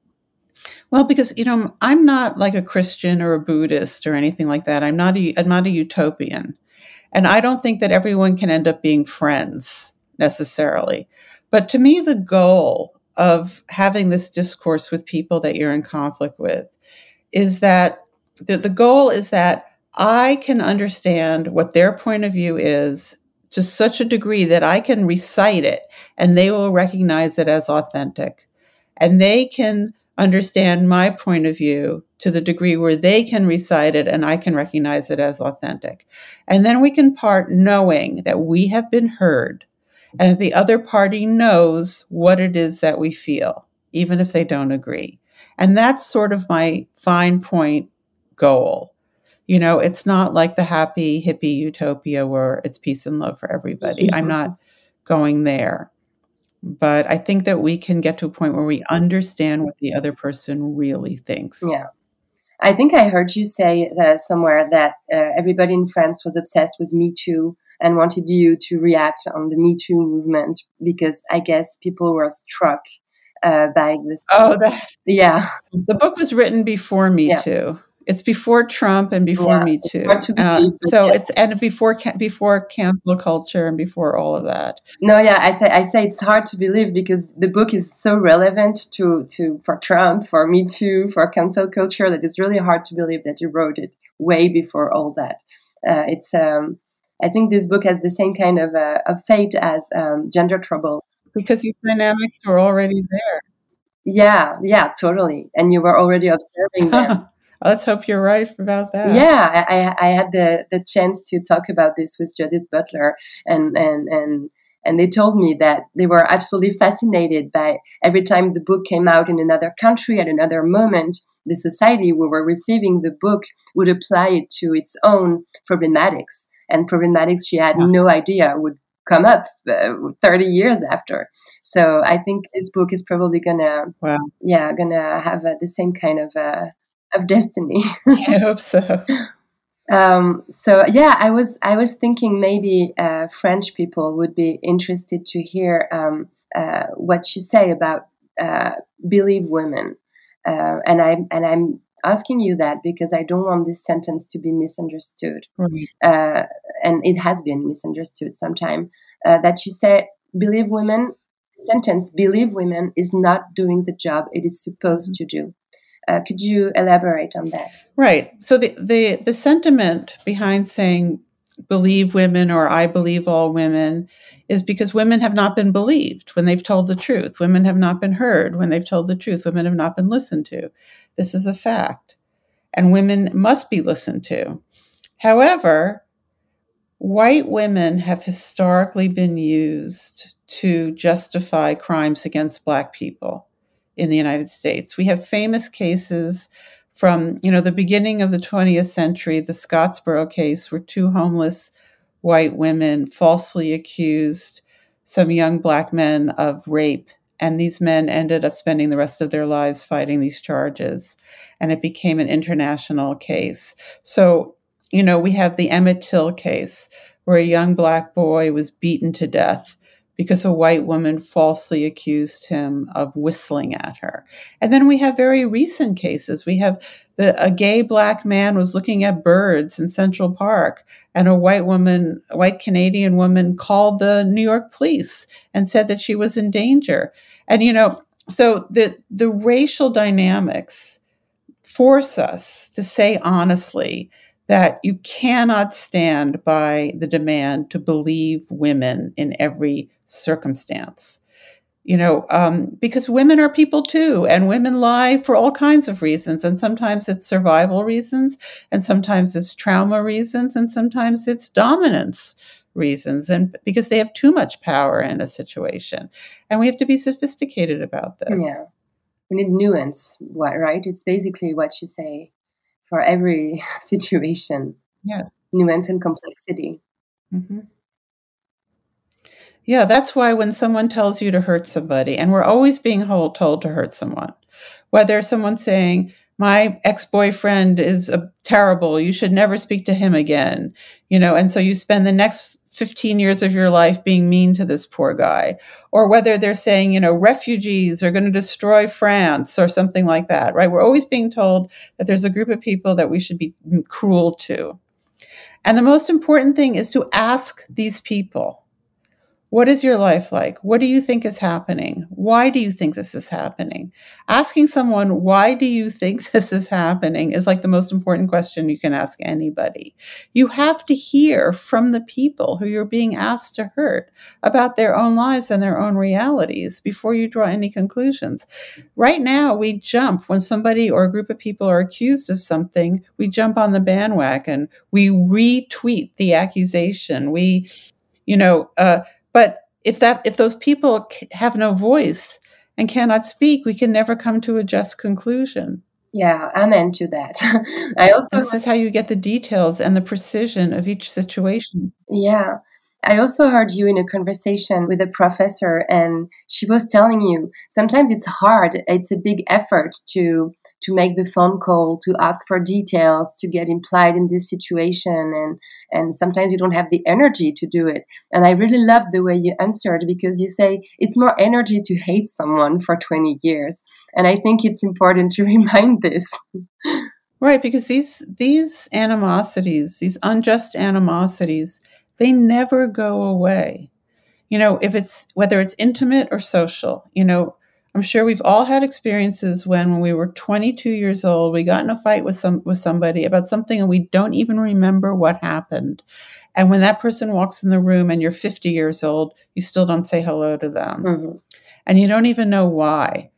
Well, because you know, I'm not like a Christian or a Buddhist or anything like that. I'm not a I'm not a utopian, and I don't think that everyone can end up being friends necessarily. But to me, the goal of having this discourse with people that you're in conflict with is that the, the goal is that I can understand what their point of view is to such a degree that I can recite it and they will recognize it as authentic. And they can understand my point of view to the degree where they can recite it and I can recognize it as authentic. And then we can part knowing that we have been heard and that the other party knows what it is that we feel, even if they don't agree. And that's sort of my fine point goal. You know, it's not like the happy hippie utopia where it's peace and love for everybody. Mm-hmm. I'm not going there. But I think that we can get to a point where we understand what the other person really thinks. Yeah. I think I heard you say uh, somewhere that uh, everybody in France was obsessed with Me Too and wanted you to react on the Me Too movement because I guess people were struck uh, by this. Oh, that. Yeah. The book was written before Me yeah. Too. It's before Trump and before yeah, Me Too. To uh, so yes. it's and before before cancel culture and before all of that. No, yeah, I say I say it's hard to believe because the book is so relevant to to for Trump, for Me Too, for cancel culture that it's really hard to believe that you wrote it way before all that. Uh, it's um, I think this book has the same kind of uh, of fate as um, Gender Trouble because these dynamics were already there. Yeah, yeah, totally, and you were already observing them. Let's hope you're right about that. Yeah, I, I had the, the chance to talk about this with Judith Butler, and, and, and, and they told me that they were absolutely fascinated by every time the book came out in another country at another moment, the society we were receiving the book would apply it to its own problematics. And problematics she had yeah. no idea would come up uh, 30 years after. So I think this book is probably gonna, wow. yeah, gonna have uh, the same kind of uh, of destiny. I hope so. Um, so yeah, I was I was thinking maybe uh, French people would be interested to hear um, uh, what you say about uh, believe women, uh, and I and I'm asking you that because I don't want this sentence to be misunderstood, right. Uh, and it has been misunderstood sometime. Uh, that you say believe women sentence believe women is not doing the job it is supposed mm-hmm. to do uh, could you elaborate on that? Right. So the, the the sentiment behind saying believe women or I believe all women is because women have not been believed when they've told the truth. Women have not been heard when they've told the truth. Women have not been listened to. This is a fact. And women must be listened to. However, white women have historically been used to justify crimes against black people in the United States. We have famous cases from, you know, the beginning of the 20th century, the Scottsboro case where two homeless white women falsely accused some young black men of rape and these men ended up spending the rest of their lives fighting these charges and it became an international case. So, you know, we have the Emmett Till case where a young black boy was beaten to death because a white woman falsely accused him of whistling at her. And then we have very recent cases. We have the, a gay black man was looking at birds in Central Park, and a white woman, a white Canadian woman, called the New York police and said that she was in danger. And you know, so the the racial dynamics force us to say honestly that you cannot stand by the demand to believe women in every circumstance. you know, um, because women are people too, and women lie for all kinds of reasons. And sometimes it's survival reasons, and sometimes it's trauma reasons, and sometimes it's dominance reasons, and because they have too much power in a situation. And we have to be sophisticated about this. Yeah. We need nuance, right? It's basically what you say for every situation. Yes. Nuance and complexity. Mm-hmm. Yeah, that's why when someone tells you to hurt somebody, and we're always being told to hurt someone, whether someone's saying, my ex-boyfriend is a terrible you should never speak to him again you know and so you spend the next 15 years of your life being mean to this poor guy. Or whether they're saying you know refugees are going to destroy france or something like that right? We're always being told that there's a group of people that we should be mm, cruel to. And the most important thing is to ask these people what is your life like? What do you think is happening? Why do you think this is happening? Asking someone, why do you think this is happening, is like the most important question you can ask anybody. You have to hear from the people who you're being asked to hurt about their own lives and their own realities before you draw any conclusions. Right now, we jump when somebody or a group of people are accused of something, we jump on the bandwagon, we retweet the accusation, we you know, uh, but if that if those people have no voice and cannot speak, we can never come to a just conclusion. Yeah, amen to that. I also this is how you get the details and the precision of each situation. Yeah. I also heard you in a conversation with a professor, and she was telling you sometimes it's hard. It's a big effort to to make the phone call, to ask for details, to get implied in this situation. And, and sometimes you don't have the energy to do it. And I really loved the way you answered because you say it's more energy to hate someone for 20 years. And I think it's important to remind this. Right, because these these animosities, these unjust animosities, they never go away. You know, if it's whether it's intimate or social, you know, I'm sure we've all had experiences when, when we were 22 years old, we got in a fight with some with somebody about something and we don't even remember what happened. And when that person walks in the room and you're 50 years old, you still don't say hello to them. Mm-hmm. And you don't even know why.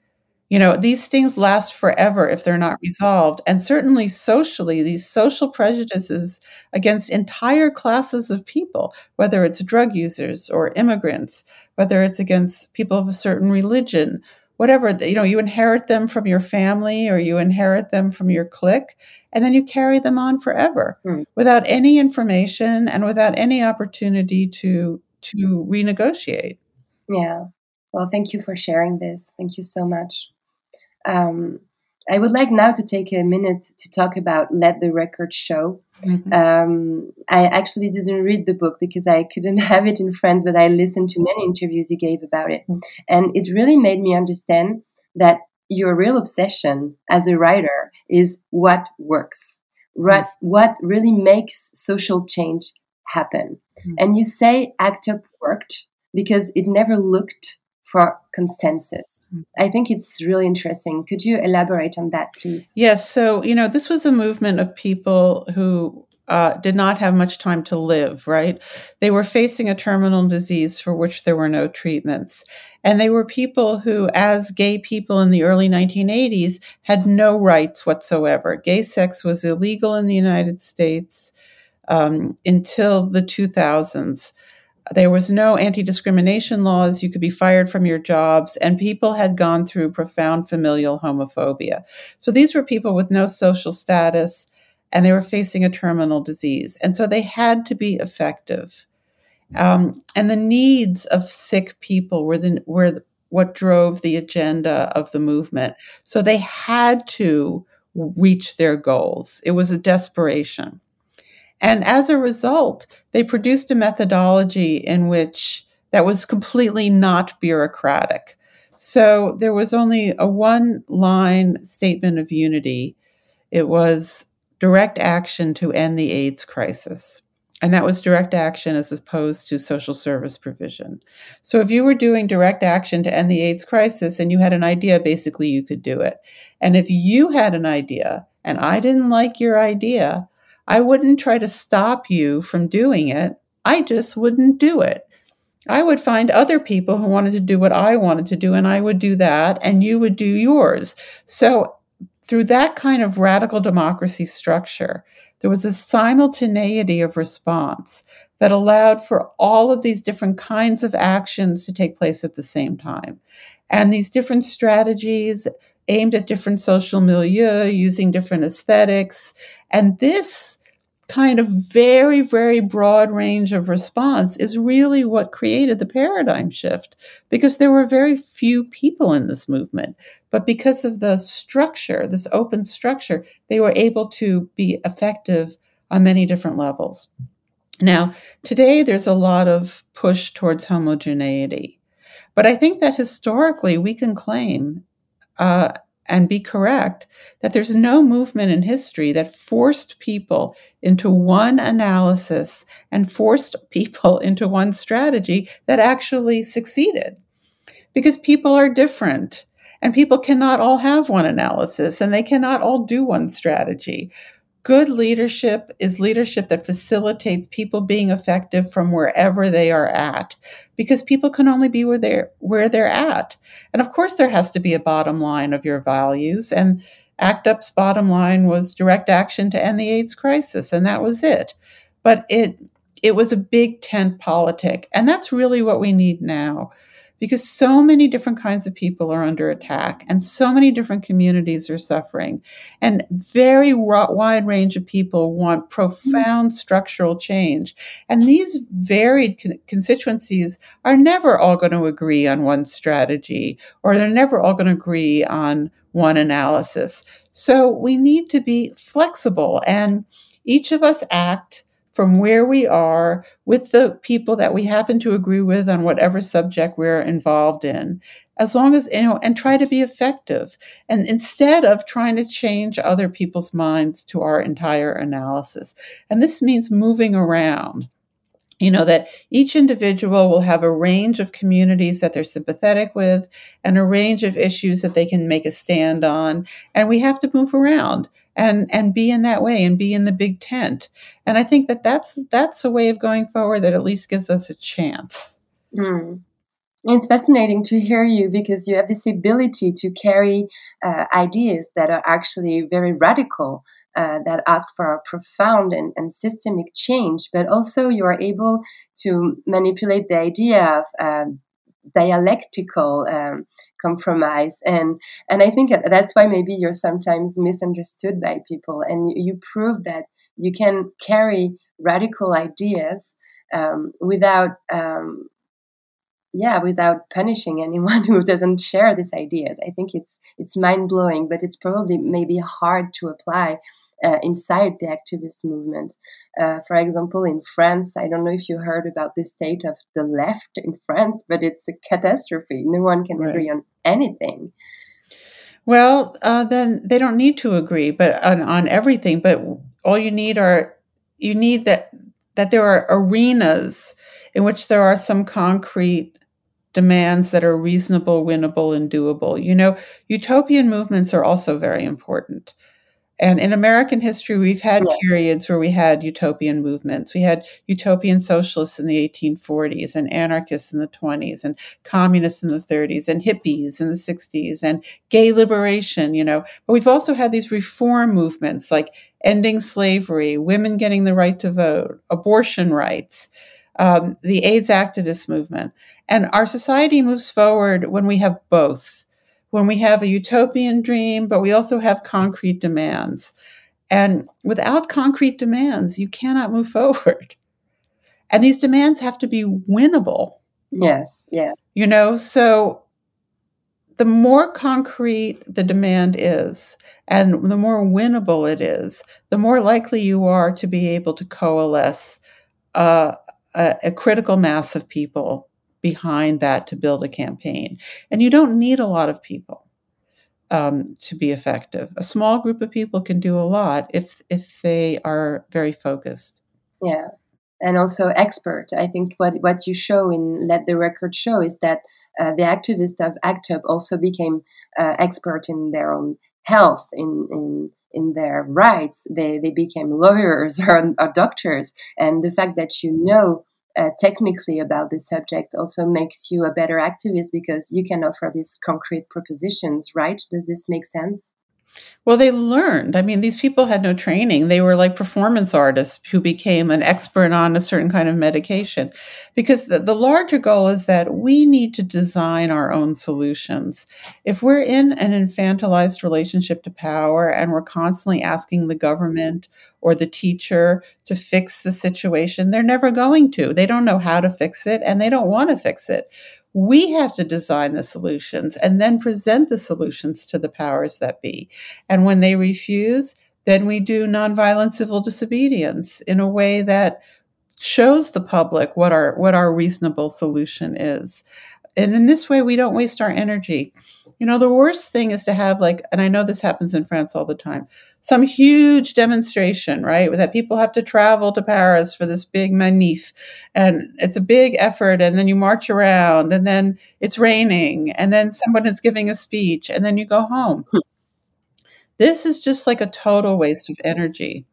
You know, these things last forever if they're not resolved. And certainly socially, these social prejudices against entire classes of people, whether it's drug users or immigrants, whether it's against people of a certain religion whatever you know you inherit them from your family or you inherit them from your clique and then you carry them on forever mm. without any information and without any opportunity to to renegotiate. Yeah. Well thank you for sharing this. Thank you so much. Um, i would like now to take a minute to talk about let the record show Mm-hmm. Um, I actually didn't read the book because I couldn't have it in France, but I listened to many interviews you gave about it. Mm-hmm. And it really made me understand that your real obsession as a writer is what works, what, mm-hmm. what really makes social change happen. Mm-hmm. And you say ACT UP worked because it never looked for consensus. I think it's really interesting. Could you elaborate on that, please? Yes. So, you know, this was a movement of people who uh, did not have much time to live, right? They were facing a terminal disease for which there were no treatments. And they were people who, as gay people in the early 1980s, had no rights whatsoever. Gay sex was illegal in the United States um, until the 2000s. There was no anti discrimination laws. You could be fired from your jobs, and people had gone through profound familial homophobia. So these were people with no social status, and they were facing a terminal disease. And so they had to be effective. Um, and the needs of sick people were, the, were what drove the agenda of the movement. So they had to reach their goals. It was a desperation. And as a result, they produced a methodology in which that was completely not bureaucratic. So there was only a one line statement of unity. It was direct action to end the AIDS crisis. And that was direct action as opposed to social service provision. So if you were doing direct action to end the AIDS crisis and you had an idea, basically you could do it. And if you had an idea and I didn't like your idea, I wouldn't try to stop you from doing it. I just wouldn't do it. I would find other people who wanted to do what I wanted to do, and I would do that, and you would do yours. So, through that kind of radical democracy structure, there was a simultaneity of response that allowed for all of these different kinds of actions to take place at the same time. And these different strategies aimed at different social milieu, using different aesthetics. And this kind of very, very broad range of response is really what created the paradigm shift because there were very few people in this movement. But because of the structure, this open structure, they were able to be effective on many different levels. Now, today there's a lot of push towards homogeneity. But I think that historically we can claim uh, and be correct that there's no movement in history that forced people into one analysis and forced people into one strategy that actually succeeded. Because people are different and people cannot all have one analysis and they cannot all do one strategy. Good leadership is leadership that facilitates people being effective from wherever they are at because people can only be where they're where they're at. And of course there has to be a bottom line of your values and ACT UP's bottom line was direct action to end the AIDS crisis and that was it. But it it was a big tent politic and that's really what we need now because so many different kinds of people are under attack and so many different communities are suffering. And very wide range of people want profound structural change. And these varied con- constituencies are never all going to agree on one strategy or they're never all going to agree on one analysis. So we need to be flexible and each of us act from where we are with the people that we happen to agree with on whatever subject we're involved in. As long as you know and try to be effective. And instead of trying to change other people's minds to our entire analysis. And this means moving around. You know that each individual will have a range of communities that they're sympathetic with and a range of issues that they can make a stand on. And we have to move around and and be in that way and be in the big tent and i think that that's that's a way of going forward that at least gives us a chance mm. It's fascinating to hear you because you have this ability to carry uh, ideas that are actually very radical, uh, that ask for a profound and, and, systemic change, but also you are able to manipulate the idea of um, dialectical um, compromise. And and i think that's why maybe you're sometimes misunderstood by people and you, prove that you can carry radical ideas um, without um, yeah without punishing anyone who doesn't share these ideas. I think it's it's mind-blowing but it's probably maybe hard to apply uh, inside the activist movement. Uh, for example, in France, I don't know if you heard about the state of the left in France, but it's a catastrophe. No one can right. agree on anything. Well, uh, then they don't need to agree, but on, on everything. But all you need are you need that that there are arenas in which there are some concrete demands that are reasonable, winnable, and doable. You know, utopian movements are also very important. And in American history, we've had yeah. periods where we had utopian movements. We had utopian socialists in the 1840s, and anarchists in the 20s, and communists in the 30s, and hippies in the 60s, and gay liberation, you know. But we've also had these reform movements like ending slavery, women getting the right to vote, abortion rights. Um, the AIDS activist movement. And our society moves forward when we have both when we have a utopian dream, but we also have concrete demands. And without concrete demands, you cannot move forward. And these demands have to be winnable. Yes, yeah. You know, so the more concrete the demand is and the more winnable it is, the more likely you are to be able to coalesce uh, a, a critical mass of people behind that to build a campaign. And you don't need a lot of people um, to be effective. A small group of people can do a lot if if they are very focused. Yeah, and also expert. I think what what you show in Let the Record Show is that uh, the activists of ACT UP also became uh, expert in their own health, in in in their rights. They they became lawyers or, or doctors, and the fact that you know uh, technically about the subject also makes you a better activist because you can offer these concrete propositions, right? Does this make sense? Well, they learned. I mean, these people had no training. They were like performance artists who became an expert on a certain kind of medication. Because the, the larger goal is that we need to design our own solutions. If we're in an infantilized relationship to power and we're constantly asking the government or the teacher to fix the situation, they're never going to. They don't know how to fix it and they don't want to fix it. We have to design the solutions and then present the solutions to the powers that be. And when they refuse, then we do nonviolent civil disobedience in a way that shows the public what our what our reasonable solution is. And in this way we don't waste our energy. You know, the worst thing is to have like, and I know this happens in France all the time, some huge demonstration, right? That people have to travel to Paris for this big manif. And it's a big effort. And then you march around and then it's raining and then someone is giving a speech and then you go home. Hmm. This is just like a total waste of energy.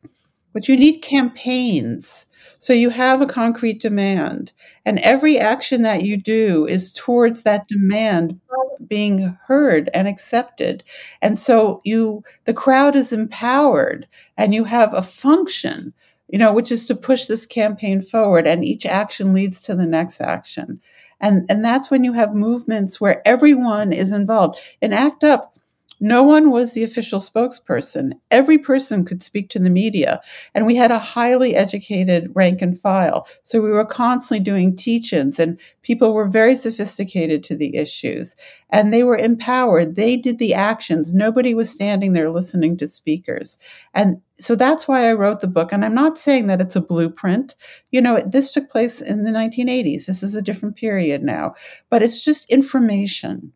But you need campaigns. So you have a concrete demand, and every action that you do is towards that demand being heard and accepted. And so you the crowd is empowered and you have a function, you know, which is to push this campaign forward and each action leads to the next action. And and that's when you have movements where everyone is involved. In ACT UP, no one was the official spokesperson. Every person could speak to the media. And we had a highly educated rank and file. So we were constantly doing teach ins, and people were very sophisticated to the issues. And they were empowered. They did the actions. Nobody was standing there listening to speakers. And so that's why I wrote the book. And I'm not saying that it's a blueprint. You know, this took place in the 1980s. This is a different period now, but it's just information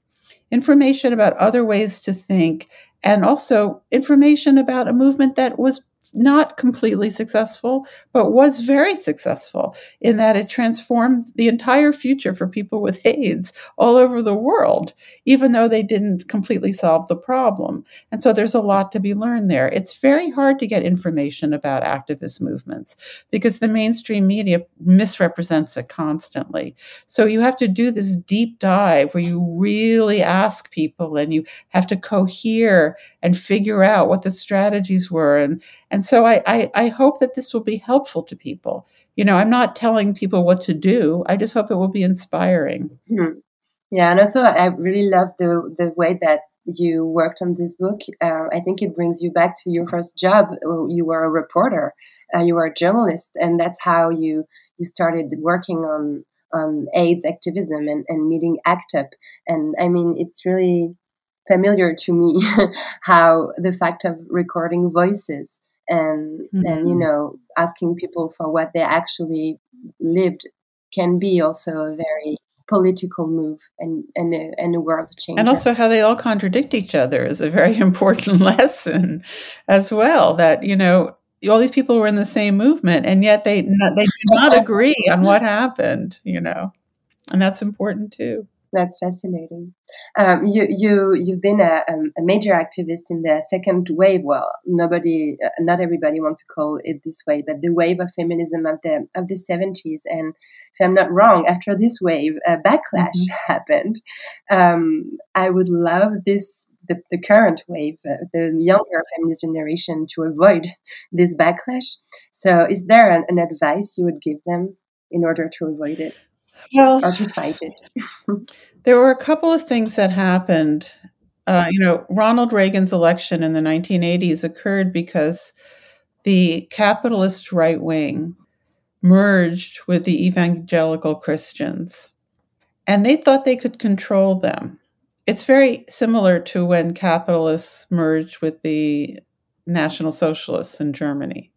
information about other ways to think, and also information about a movement that was not completely successful, but was very successful in that it transformed the entire future for people with AIDS all over the world, even though they didn't completely solve the problem. And so there's a lot to be learned there. It's very hard to get information about activist movements because the mainstream media misrepresents it constantly. So you have to do this deep dive where you really ask people and you have to cohere and figure out what the strategies were and and so I, I, I, hope that this will be helpful to people. You know, I'm not telling people what to do. I just hope it will be inspiring. Mm-hmm. Yeah, and also I really love the the way that you worked on this book. Uh, I think it brings you back to your first job. You were a reporter, uh, you were a journalist, and that's how you you started working on on AIDS activism and, and meeting ACT UP. And I mean, it's really familiar to me how the fact of recording voices and mm-hmm. and you mm-hmm. know asking people for what they actually lived can be also a very political move and and a, and a world change. And also how they all contradict each other is a very important lesson as well. That you know all these people were in the same movement and yet they not, they do not agree on what happened. You know, and that's important too. That's fascinating. Um, you you you've been a, um, a, major activist in the second wave. Well, nobody, uh, not everybody wants to call it this way, but the wave of feminism of the of the seventies. And if I'm not wrong, after this wave, a backlash mm-hmm. happened. Um, I would love this the, the current wave, uh, the younger feminist generation, to avoid this backlash. So, is there an, an advice you would give them in order to avoid it? Well, fight it? there were a couple of things that happened. Uh, you know, Ronald Reagan's election in the 1980s occurred because the capitalist right wing merged with the evangelical Christians, and they thought they could control them. It's very similar to when capitalists merged with the National Socialists in Germany.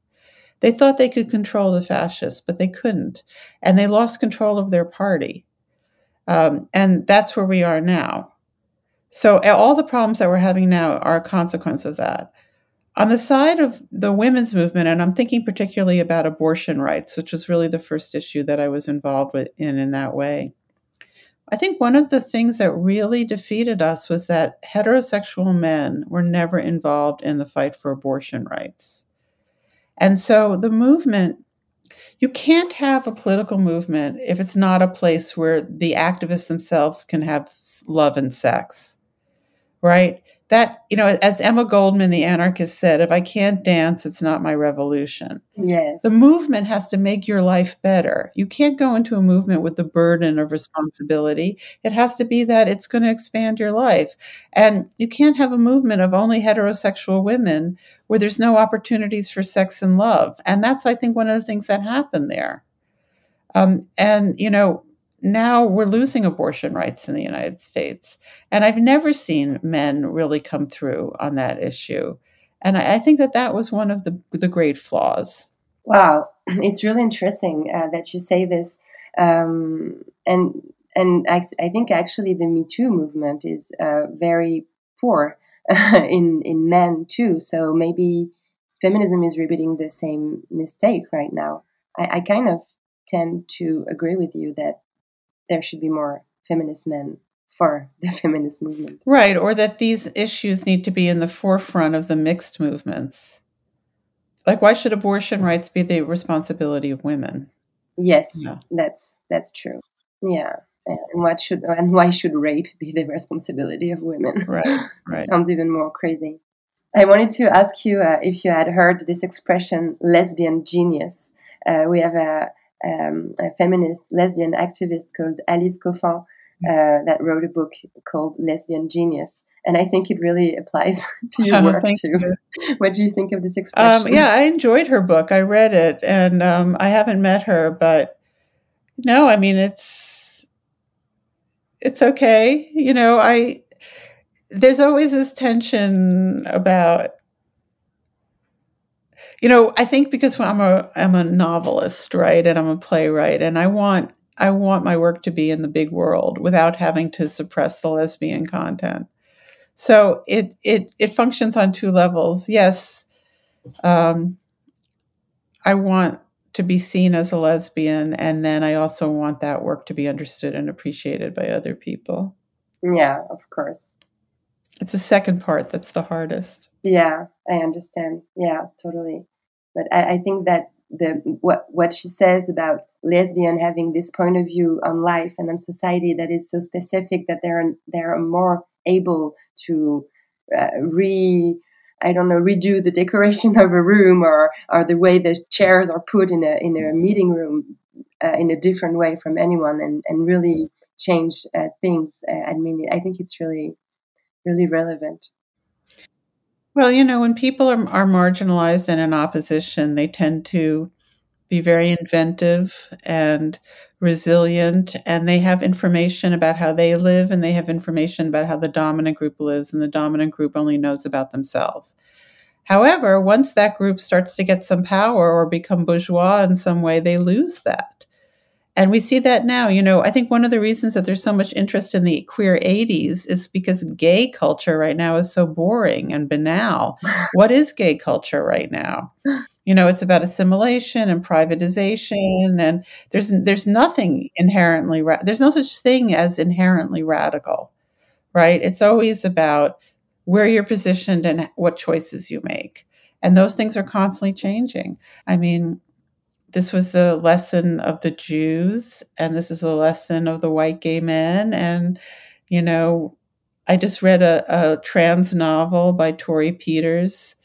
They thought they could control the fascists, but they couldn't. And they lost control of their party. Um, and that's where we are now. So, all the problems that we're having now are a consequence of that. On the side of the women's movement, and I'm thinking particularly about abortion rights, which was really the first issue that I was involved with in in that way. I think one of the things that really defeated us was that heterosexual men were never involved in the fight for abortion rights. And so the movement, you can't have a political movement if it's not a place where the activists themselves can have love and sex, right? That you know as emma goldman the anarchist said if i can't dance it's not my revolution. Yes. The movement has to make your life better. You can't go into a movement with the burden of responsibility. It has to be that it's going to expand your life. And you can't have a movement of only heterosexual women where there's no opportunities for sex and love. And that's i think one of the things that happened there. Um, and you know now we're losing abortion rights in the United States. And I've never seen men really come through on that issue. And I, I think that that was one of the, the great flaws. Wow, it's really interesting uh, that you say this. Um, and and I, I, think actually the Me Too movement is uh, very poor in in men too. So maybe feminism is repeating the same mistake right now. I, I kind of tend to agree with you that there should be more feminist men for the feminist movement. Right, or that these issues need to be in the forefront of the mixed movements. Like why should abortion rights be the responsibility of women? Yes, yeah. that's that's true. Yeah. And what should and why should rape be the responsibility of women? Right, right. sounds even more crazy. I wanted to ask you uh, if you had heard this expression "lesbian genius." Uh, we have a um, a feminist lesbian activist called Alice Coffin uh, that wrote a book called Lesbian Genius. And I think it really applies to your work too. You. What do you think of this um, expression? Um, yeah, I enjoyed her book. I read it, and um, I haven't met her, but no, I mean it's it's okay. You know, I there's always this tension about you know, I think because I'm a I'm a novelist, right, and I'm a playwright, and I want I want my work to be in the big world without having to suppress the lesbian content. So it it it functions on two levels. Yes, um, I want to be seen as a lesbian, and then I also want that work to be understood and appreciated by other people. Yeah, of course. It's the second part that's the hardest. Yeah, I understand. Yeah, totally. But I, I think that the what what she says about lesbian having this point of view on life and on society that is so specific that they're they're more able to uh, re I don't know redo the decoration of a room or or the way the chairs are put in a in a meeting room uh, in a different way from anyone and and really change uh, things. Uh, I mean, I think it's really really relevant. Well, you know, when people are, are marginalized and in opposition, they tend to be very inventive and resilient, and they have information about how they live, and they have information about how the dominant group lives, and the dominant group only knows about themselves. However, once that group starts to get some power or become bourgeois in some way, they lose that. And we see that now. You know, I think one of the reasons that there's so much interest in the queer 80s is because gay culture right now is so boring and banal. what is gay culture right now? You know, it's about assimilation and privatization, and there's there's nothing inherently ra- there's no such thing as inherently radical, right? It's always about where you're positioned and what choices you make, and those things are constantly changing. I mean, this was the lesson of the Jews, and this is the lesson of the white gay men. And, you know, I just read a, a trans novel by Torrey Peters,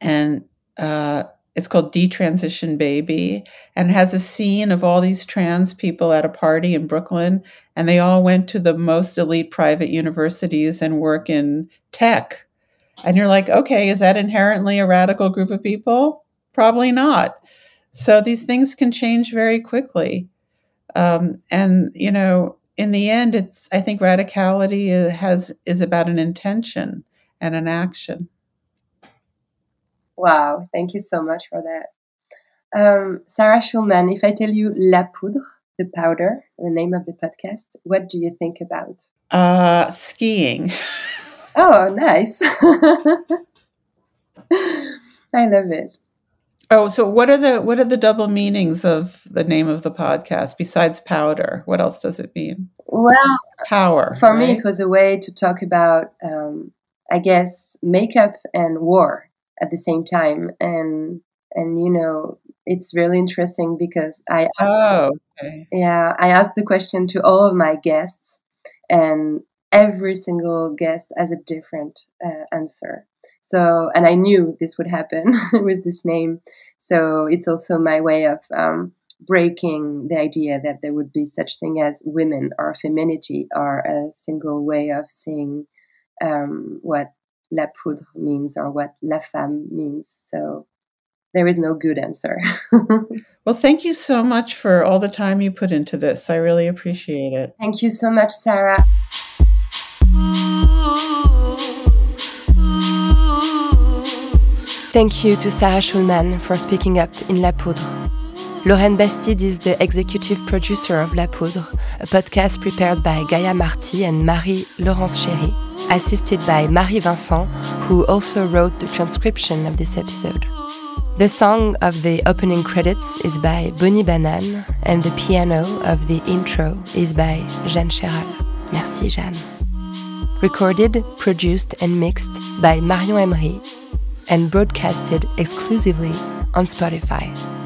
and uh, it's called Detransition Baby, and has a scene of all these trans people at a party in Brooklyn, and they all went to the most elite private universities and work in tech. And you're like, okay, is that inherently a radical group of people? Probably not. So these things can change very quickly. Um, and, you know, in the end, it's, I think radicality has, is about an intention and an action. Wow. Thank you so much for that. Um, Sarah Schulman, if I tell you La Poudre, the powder, the name of the podcast, what do you think about? Uh, skiing. oh, nice. I love it. Oh, so what are the what are the double meanings of the name of the podcast besides powder? What else does it mean? Well, power. For right? me, it was a way to talk about, um, I guess, makeup and war at the same time, and and you know, it's really interesting because I asked, Oh, okay. yeah I asked the question to all of my guests, and every single guest has a different uh, answer. So, and I knew this would happen with this name. So it's also my way of um, breaking the idea that there would be such thing as women or femininity or a single way of seeing um, what la poudre means or what la femme means. So there is no good answer. Well, thank you so much for all the time you put into this. I really appreciate it. Thank you so much, Sarah. Thank you to Sarah Schulman for speaking up in La Poudre. Lauren Bastide is the executive producer of La Poudre, a podcast prepared by Gaia Marty and Marie Laurence Chéry, assisted by Marie Vincent, who also wrote the transcription of this episode. The song of the opening credits is by Bonnie Banane, and the piano of the intro is by Jeanne Cherhal. Merci, Jeanne. Recorded, produced, and mixed by Marion Emery, and broadcasted exclusively on Spotify.